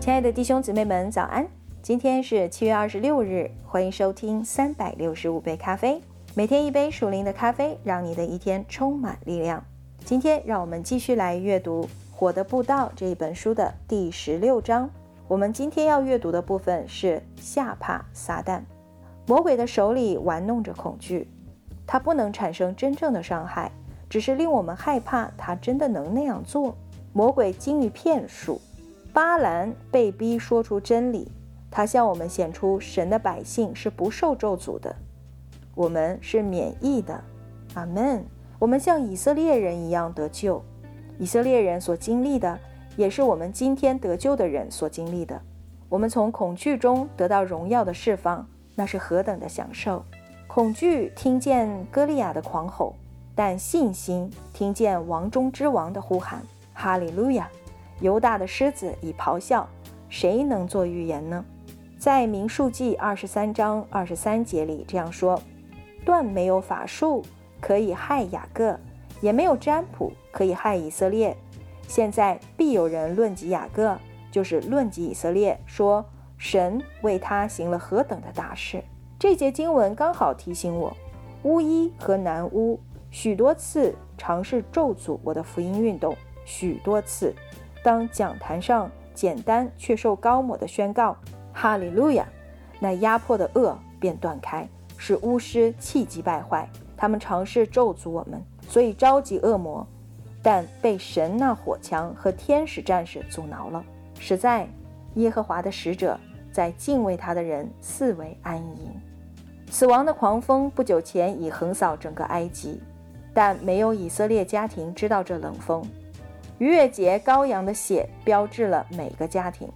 亲爱的弟兄姊妹们，早安！今天是七月二十六日，欢迎收听三百六十五杯咖啡，每天一杯属灵的咖啡，让你的一天充满力量。今天让我们继续来阅读《火的步道》这一本书的第十六章。我们今天要阅读的部分是吓怕撒旦。魔鬼的手里玩弄着恐惧，他不能产生真正的伤害，只是令我们害怕他真的能那样做。魔鬼精于骗术，巴兰被逼说出真理。他向我们显出神的百姓是不受咒诅的，我们是免疫的。阿门。我们像以色列人一样得救，以色列人所经历的，也是我们今天得救的人所经历的。我们从恐惧中得到荣耀的释放，那是何等的享受！恐惧听见歌利亚的狂吼，但信心听见王中之王的呼喊：“哈利路亚！”犹大的狮子已咆哮，谁能做预言呢？在民数记二十三章二十三节里这样说：“断没有法术可以害雅各，也没有占卜可以害以色列。现在必有人论及雅各，就是论及以色列，说神为他行了何等的大事。”这节经文刚好提醒我，巫医和男巫许多次尝试咒诅我的福音运动，许多次，当讲坛上简单却受高抹的宣告。哈利路亚！那压迫的恶便断开，使巫师气急败坏。他们尝试咒诅我们，所以召集恶魔，但被神那火枪和天使战士阻挠了。实在，耶和华的使者在敬畏他的人四围安营。死亡的狂风不久前已横扫整个埃及，但没有以色列家庭知道这冷风。逾越节羔羊的血标志了每个家庭。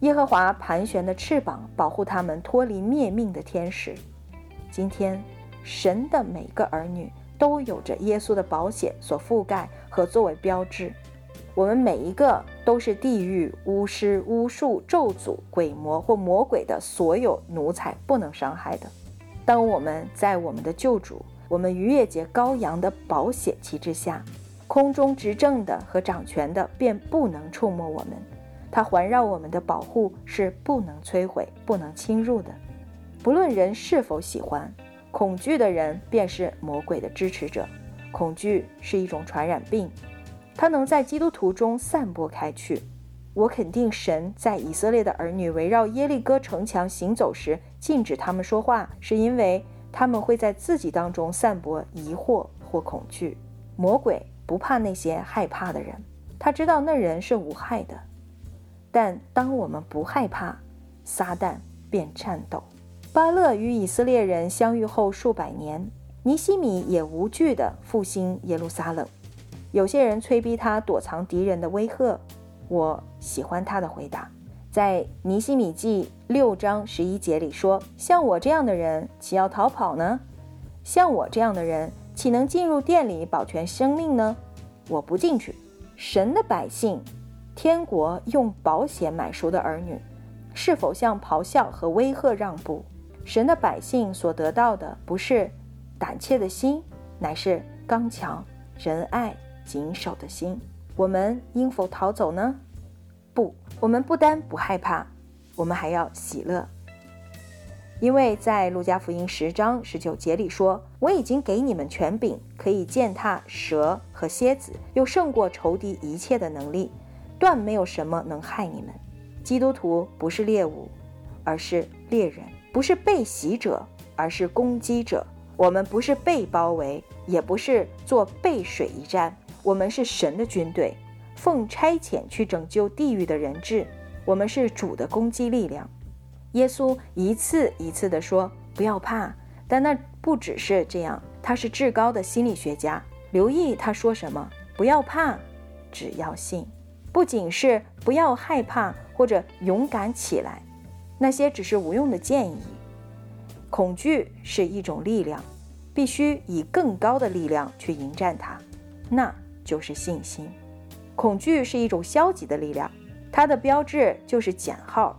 耶和华盘旋的翅膀保护他们脱离灭命的天使。今天，神的每个儿女都有着耶稣的保险所覆盖和作为标志。我们每一个都是地狱巫师、巫术、咒诅、鬼魔或魔鬼的所有奴才不能伤害的。当我们在我们的救主、我们逾越节羔羊的保险旗帜下，空中执政的和掌权的便不能触摸我们。它环绕我们的保护是不能摧毁、不能侵入的。不论人是否喜欢，恐惧的人便是魔鬼的支持者。恐惧是一种传染病，它能在基督徒中散播开去。我肯定神在以色列的儿女围绕耶利哥城墙行走时禁止他们说话，是因为他们会在自己当中散播疑惑或恐惧。魔鬼不怕那些害怕的人，他知道那人是无害的。但当我们不害怕，撒旦便颤抖。巴勒与以色列人相遇后数百年，尼西米也无惧地复兴耶路撒冷。有些人催逼他躲藏敌人的威吓，我喜欢他的回答，在尼西米记六章十一节里说：“像我这样的人，岂要逃跑呢？像我这样的人，岂能进入店里保全生命呢？我不进去。神的百姓。”天国用保险买赎的儿女，是否向咆哮和威吓让步？神的百姓所得到的不是胆怯的心，乃是刚强、仁爱、谨守的心。我们应否逃走呢？不，我们不单不害怕，我们还要喜乐，因为在路加福音十章十九节里说：“我已经给你们权柄，可以践踏蛇和蝎子，又胜过仇敌一切的能力。”断没有什么能害你们。基督徒不是猎物，而是猎人；不是被袭者，而是攻击者。我们不是被包围，也不是做背水一战。我们是神的军队，奉差遣去拯救地狱的人质。我们是主的攻击力量。耶稣一次一次地说：“不要怕。”但那不只是这样，他是至高的心理学家。留意他说什么：“不要怕，只要信。”不仅是不要害怕或者勇敢起来，那些只是无用的建议。恐惧是一种力量，必须以更高的力量去迎战它，那就是信心。恐惧是一种消极的力量，它的标志就是减号。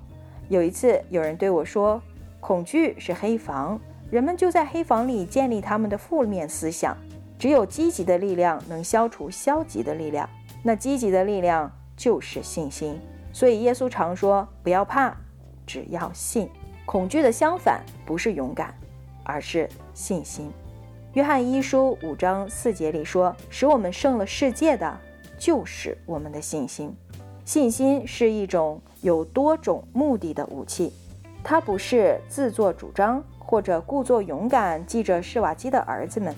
有一次，有人对我说：“恐惧是黑房，人们就在黑房里建立他们的负面思想。只有积极的力量能消除消极的力量，那积极的力量。”就是信心，所以耶稣常说：“不要怕，只要信。”恐惧的相反不是勇敢，而是信心。约翰一书五章四节里说：“使我们胜了世界的，就是我们的信心。”信心是一种有多种目的的武器，它不是自作主张或者故作勇敢。记着施瓦基的儿子们，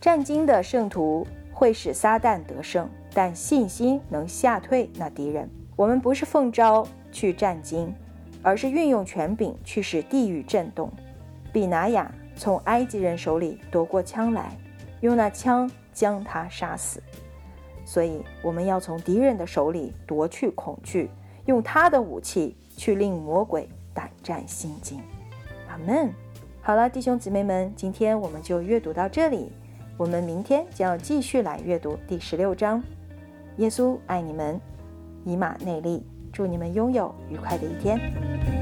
战经的圣徒会使撒旦得胜，但信心能吓退那敌人。我们不是奉召去战经，而是运用权柄去使地狱震动。比拿雅从埃及人手里夺过枪来，用那枪将他杀死。所以，我们要从敌人的手里夺去恐惧，用他的武器去令魔鬼胆战心惊。阿门。好了，弟兄姊妹们，今天我们就阅读到这里。我们明天将要继续来阅读第十六章。耶稣爱你们，以马内利。祝你们拥有愉快的一天。